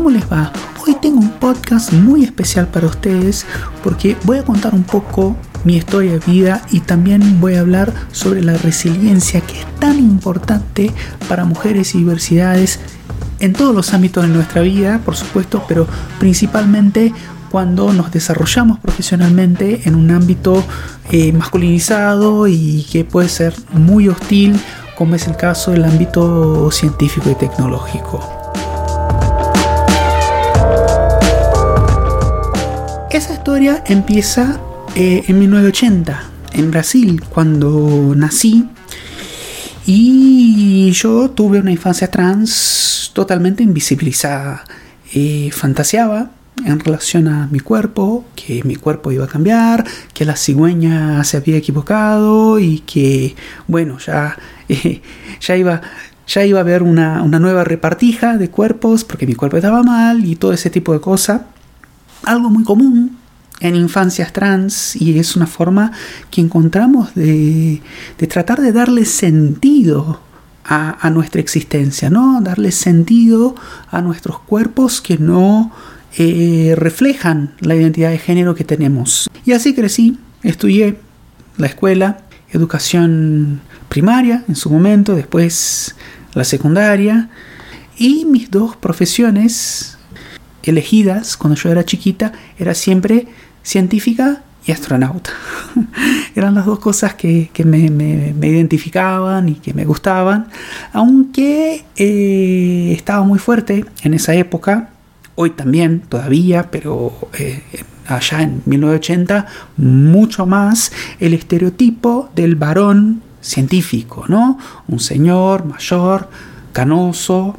¿cómo les va? Hoy tengo un podcast muy especial para ustedes porque voy a contar un poco mi historia de vida y también voy a hablar sobre la resiliencia que es tan importante para mujeres y diversidades en todos los ámbitos de nuestra vida, por supuesto, pero principalmente cuando nos desarrollamos profesionalmente en un ámbito eh, masculinizado y que puede ser muy hostil, como es el caso del ámbito científico y tecnológico. Esa historia empieza eh, en 1980, en Brasil, cuando nací. Y yo tuve una infancia trans totalmente invisibilizada. Eh, fantaseaba en relación a mi cuerpo, que mi cuerpo iba a cambiar, que la cigüeña se había equivocado y que, bueno, ya, ya, iba, ya iba a haber una, una nueva repartija de cuerpos porque mi cuerpo estaba mal y todo ese tipo de cosas. Algo muy común en infancias trans y es una forma que encontramos de, de tratar de darle sentido a, a, nuestra existencia, ¿no? Darle sentido a nuestros cuerpos que no eh, reflejan la identidad de género que tenemos. Y así crecí, estudié la escuela, educación primaria en su momento, después la secundaria, y mis dos profesiones elegidas cuando yo era chiquita era siempre científica y astronauta. Eran las dos cosas que, me, identificaban y que me gustaban, aunque eh, estaba muy fuerte en esa época hoy también todavía, pero eh, allá en 1980, mucho más el estereotipo del varón científico, ¿no? Un señor mayor, canoso,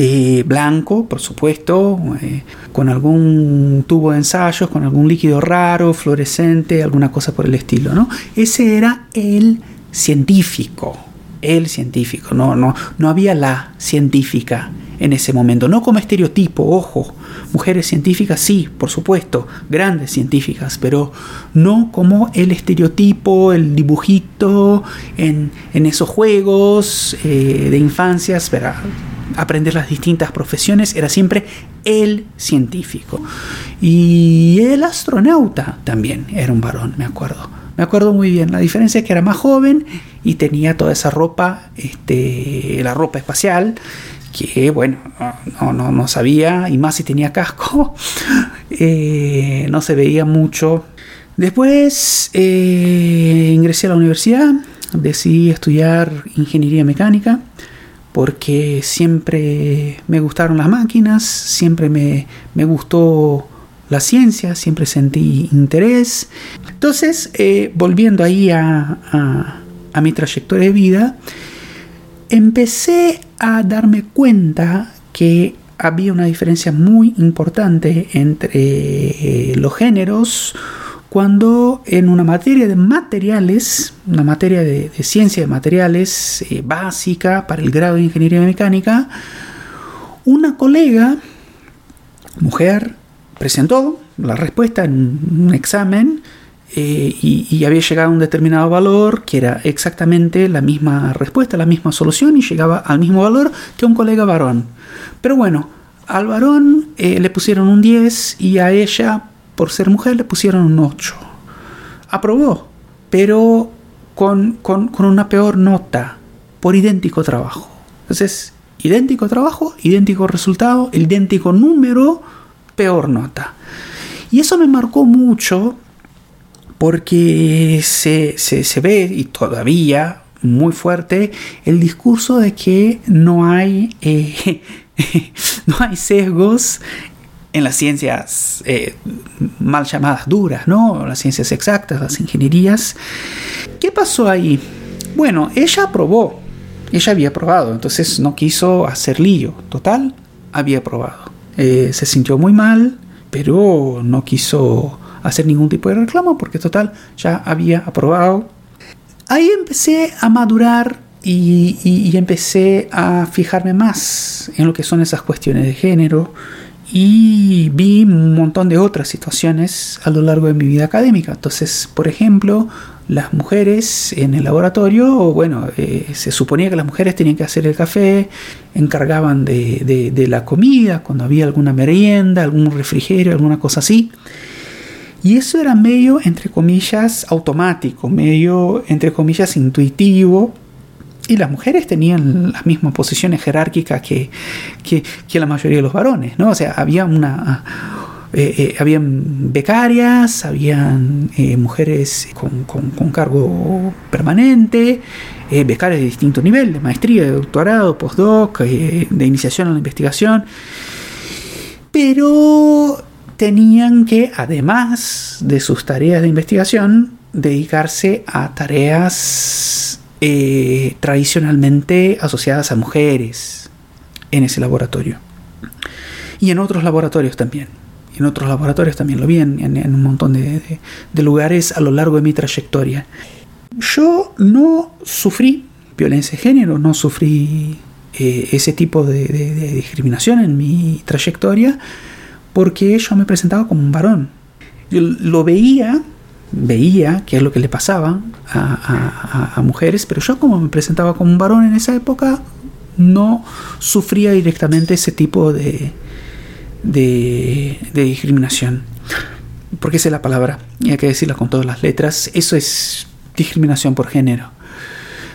eh, blanco, por supuesto, eh, con algún tubo de ensayos, con algún líquido raro, fluorescente, alguna cosa por el estilo, ¿no? Ese era el científico, el científico, no, no, no había la científica en ese momento. No como estereotipo, ojo. Mujeres científicas, sí, por supuesto, grandes científicas, pero no como el estereotipo, el dibujito en, esos juegos eh, de infancias para aprender las distintas profesiones. Era siempre el científico. Y el astronauta también era un varón, me acuerdo. Me acuerdo muy bien. La diferencia es que era más joven y tenía toda esa ropa, este, la ropa espacial que bueno, no, no, no, sabía, y más si tenía casco, eh, no se veía mucho. Después eh, ingresé a la universidad, decidí estudiar ingeniería mecánica, porque siempre me gustaron las máquinas, siempre me, gustó la ciencia, siempre sentí interés. Entonces, eh, volviendo ahí a, a mi trayectoria de vida, empecé a darme cuenta que había una diferencia muy importante entre los géneros cuando en una materia de materiales, una materia de, ciencia de materiales eh, básica para el grado de ingeniería mecánica, una colega, mujer, presentó la respuesta en un examen eh, y, había llegado a un determinado valor que era exactamente la misma respuesta, la misma solución y llegaba al mismo valor que un colega varón. Pero bueno, al varón eh, le pusieron un 10 y a ella, por ser mujer, le pusieron un 8. Aprobó, pero con, con, con una peor nota, por idéntico trabajo. Entonces, idéntico trabajo, idéntico resultado, idéntico número, peor nota. Y eso me marcó mucho porque se, ve, y todavía muy fuerte, el discurso de que no hay, eh, no hay sesgos en las ciencias eh, mal llamadas duras, ¿no? Las ciencias exactas, las ingenierías. ¿Qué pasó ahí? Bueno, ella aprobó, ella había aprobado, entonces no quiso hacer lío. Total, había aprobado. Eh, se sintió muy mal, pero no quiso hacer ningún tipo de reclamo porque total ya había aprobado. Ahí empecé a madurar y, empecé a fijarme más en lo que son esas cuestiones de género y vi un montón de otras situaciones a lo largo de mi vida académica. Entonces, por ejemplo, las mujeres en el laboratorio, bueno, eh, se suponía que las mujeres tenían que hacer el café, encargaban de, de, la comida, cuando había alguna merienda, algún refrigerio, alguna cosa así. Y eso era medio, entre comillas, automático, medio, entre comillas, intuitivo, y las mujeres tenían las mismas posiciones jerárquicas que, que, la mayoría de los varones, ¿no? O sea, había una... Eh, eh, habían becarias, habían eh, mujeres con, con, cargo permanente, becarias de distinto nivel, de maestría, de doctorado, postdoc, de iniciación a la investigación, pero tenían que, además de sus tareas de investigación, dedicarse a tareas eh, tradicionalmente asociadas a mujeres en ese laboratorio. Y en otros laboratorios también. En otros laboratorios también lo vi en, un montón de, lugares a lo largo de mi trayectoria. Yo no sufrí violencia de género, no sufrí eh, ese tipo de, discriminación en mi trayectoria porque yo me presentaba como un varón. Lo veía veía qué es lo que le pasaba a, mujeres, pero yo como me presentaba como un varón en esa época, no sufría directamente ese tipo de, de, discriminación. Porque esa es la palabra, y hay que decirla con todas las letras, eso es discriminación por género.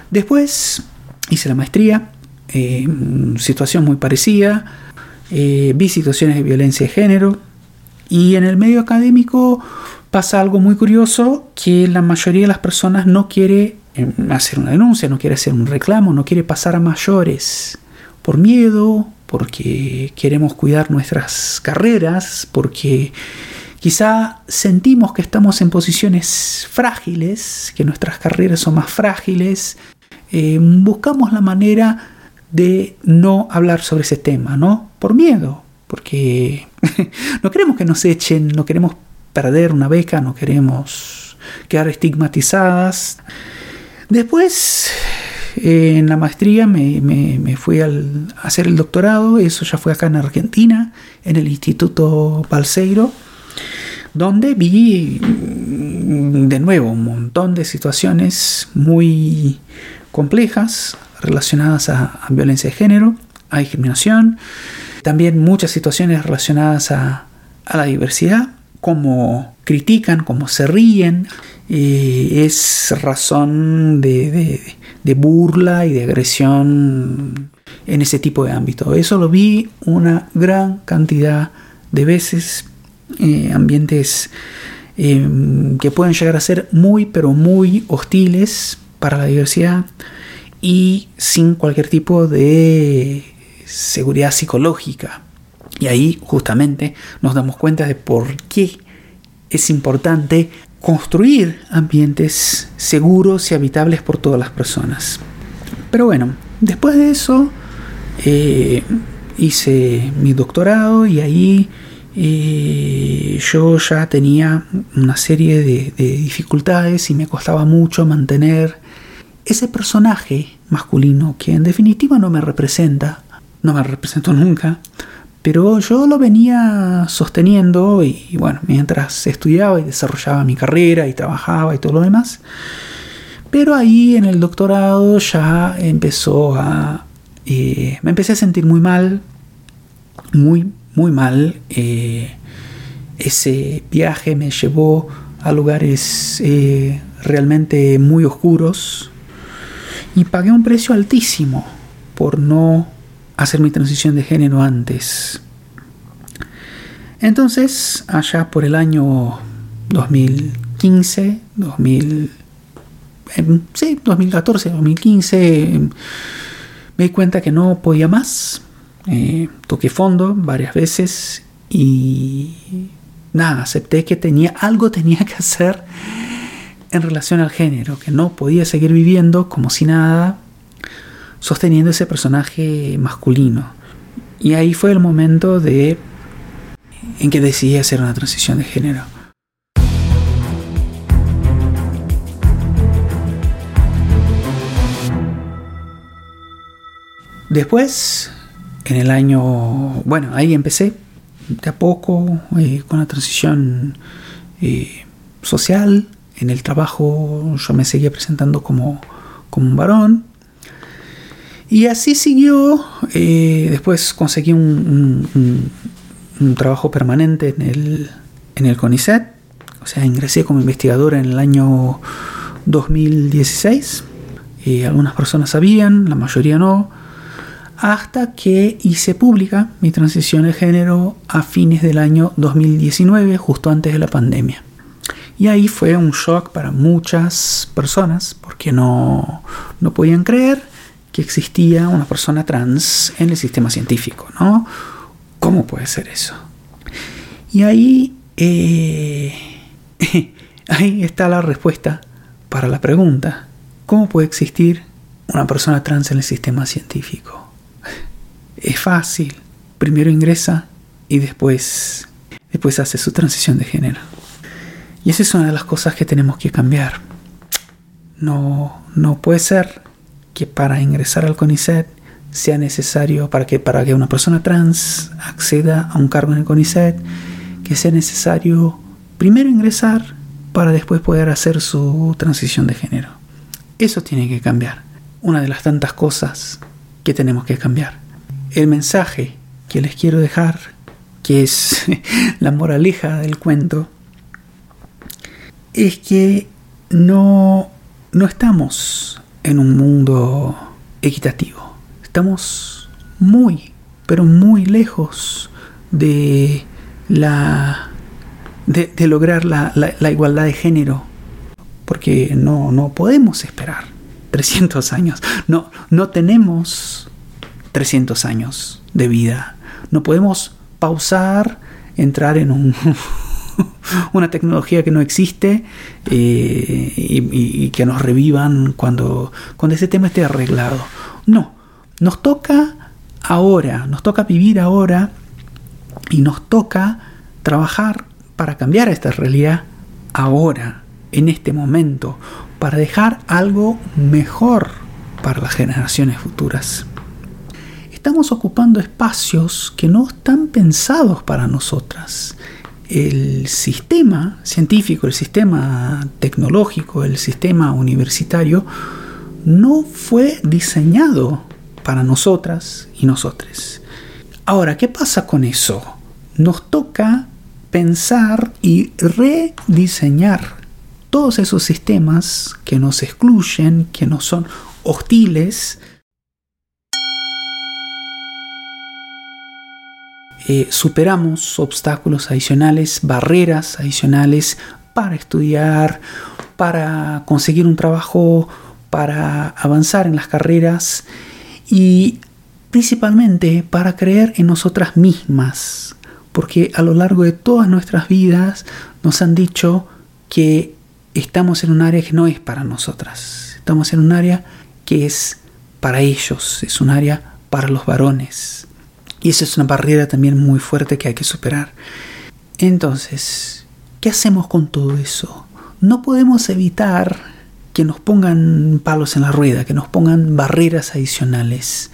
Después hice la maestría, eh, situación muy parecida, eh, vi situaciones de violencia de género, y en el medio académico pasa algo muy curioso que la mayoría de las personas no quiere em, hacer una denuncia, no quiere hacer un reclamo, no quiere pasar a mayores por miedo, porque queremos cuidar nuestras carreras, porque quizá sentimos que estamos en posiciones frágiles, que nuestras carreras son más frágiles, em, buscamos la manera de no hablar sobre ese tema, ¿no? Por miedo, porque no queremos que nos echen, no queremos perder una beca, no queremos quedar estigmatizadas. Después, en la maestría me, fui a hacer el doctorado, eso ya fue acá en Argentina, en el Instituto Balseiro, donde vi mm, de nuevo un montón de situaciones muy complejas relacionadas a, violencia de género, a discriminación, también muchas situaciones relacionadas a la diversidad cómo critican, cómo se ríen, es razón de, burla y de agresión en ese tipo de ámbito. Eso lo vi una gran cantidad de veces, eh, ambientes em, que pueden llegar a ser muy, pero muy hostiles para la diversidad y sin cualquier tipo de seguridad psicológica. Y ahí justamente nos damos cuenta de por qué es importante construir ambientes seguros y habitables por todas las personas. Pero bueno, después de eso eh, hice mi doctorado y ahí eh, yo ya tenía una serie de, de dificultades y me costaba mucho mantener ese personaje masculino que en definitiva no me representa, no me representó nunca, pero yo lo venía sosteniendo y, bueno, mientras estudiaba y desarrollaba mi carrera y trabajaba y todo lo demás. Pero ahí en el doctorado ya empezó a... Eh, me empecé a sentir muy mal, muy, muy mal. Eh, ese viaje me llevó a lugares eh, realmente muy oscuros y pagué un precio altísimo por no hacer mi transición de género antes. Entonces, allá por el año 2015, 2000, em, sí, 2014, 2015, em, me di cuenta que no podía más. Eh, toqué fondo varias veces y nada, acepté que tenía algo tenía que hacer en relación al género, que no podía seguir viviendo como si nada sosteniendo ese personaje masculino. Y ahí fue el momento de en que decidí hacer una transición de género. Después, en el año, bueno, ahí empecé de a poco, eh, con la transición eh, social, en el trabajo yo me seguía presentando como, como un varón. Y así siguió. Eh, después conseguí un, trabajo permanente en el, en el CONICET. O sea, ingresé como investigadora en el año 2016. algunas personas sabían, la mayoría no hasta que hice pública mi transición de género a fines del año 2019, justo antes de la pandemia. Y ahí fue un shock para muchas personas porque no, no podían creer que existía una persona trans en el sistema científico, ¿no? ¿Cómo puede ser eso? Y ahí, eh, ahí está la respuesta para la pregunta. ¿Cómo puede existir una persona trans en el sistema científico? es fácil. Primero ingresa y después, después hace su transición de género. Y esa es una de las cosas que tenemos que cambiar. No, no puede ser que para ingresar al CONICET sea necesario, para que, para que una persona trans acceda a un cargo en el CONICET, que sea necesario primero ingresar para después poder hacer su transición de género. Eso tiene que cambiar. Una de las tantas cosas que tenemos que cambiar el mensaje que les quiero dejar, que es la moraleja del cuento, es que no, no estamos en un mundo equitativo. Estamos muy, pero muy lejos de la de, lograr la, la, igualdad de género. Porque no, no podemos esperar 300 años. No, no tenemos 300 años de vida. No podemos pausar, entrar en un, una tecnología que no existe eh, y, que nos revivan cuando, cuando ese tema esté arreglado. No, nos toca ahora, nos toca vivir ahora y nos toca trabajar para cambiar esta realidad ahora, en este momento, para dejar algo mejor para las generaciones futuras estamos ocupando espacios que no están pensados para nosotras. El sistema científico, el sistema tecnológico, el sistema universitario no fue diseñado para nosotras y nosotres. Ahora, ¿qué pasa con eso? Nos toca pensar y rediseñar todos esos sistemas que nos excluyen, que nos son hostiles, Eh, superamos obstáculos adicionales, barreras adicionales para estudiar, para conseguir un trabajo, para avanzar en las carreras y principalmente para creer en nosotras mismas, porque a lo largo de todas nuestras vidas nos han dicho que estamos en un área que no es para nosotras, estamos en un área que es para ellos, es un área para los varones. Y esa es una barrera también muy fuerte que hay que superar. Entonces, ¿qué hacemos con todo eso? No podemos evitar que nos pongan palos en la rueda, que nos pongan barreras adicionales.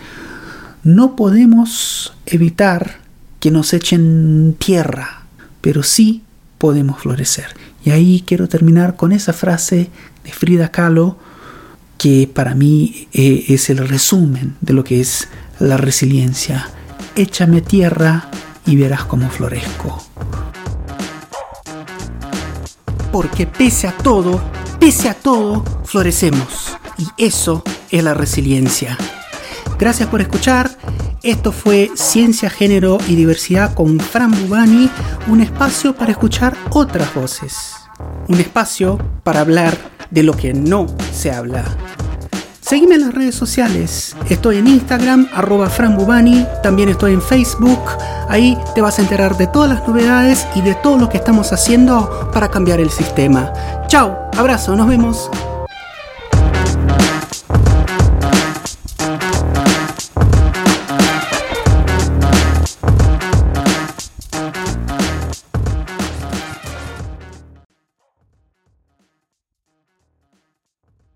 No podemos evitar que nos echen tierra, pero sí podemos florecer. Y ahí quiero terminar con esa frase de Frida Kahlo, que para mí eh, es el resumen de lo que es la resiliencia échame tierra y verás cómo florezco. Porque pese a todo, pese a todo, florecemos. Y eso es la resiliencia. Gracias por escuchar. Esto fue Ciencia, Género y Diversidad con Fran Bubani, un espacio para escuchar otras voces. Un espacio para hablar de lo que no se habla. Seguime en las redes sociales. Estoy en Instagram, arroba franbubani. También estoy en Facebook. Ahí te vas a enterar de todas las novedades y de todo lo que estamos haciendo para cambiar el sistema. Chao, abrazo, nos vemos.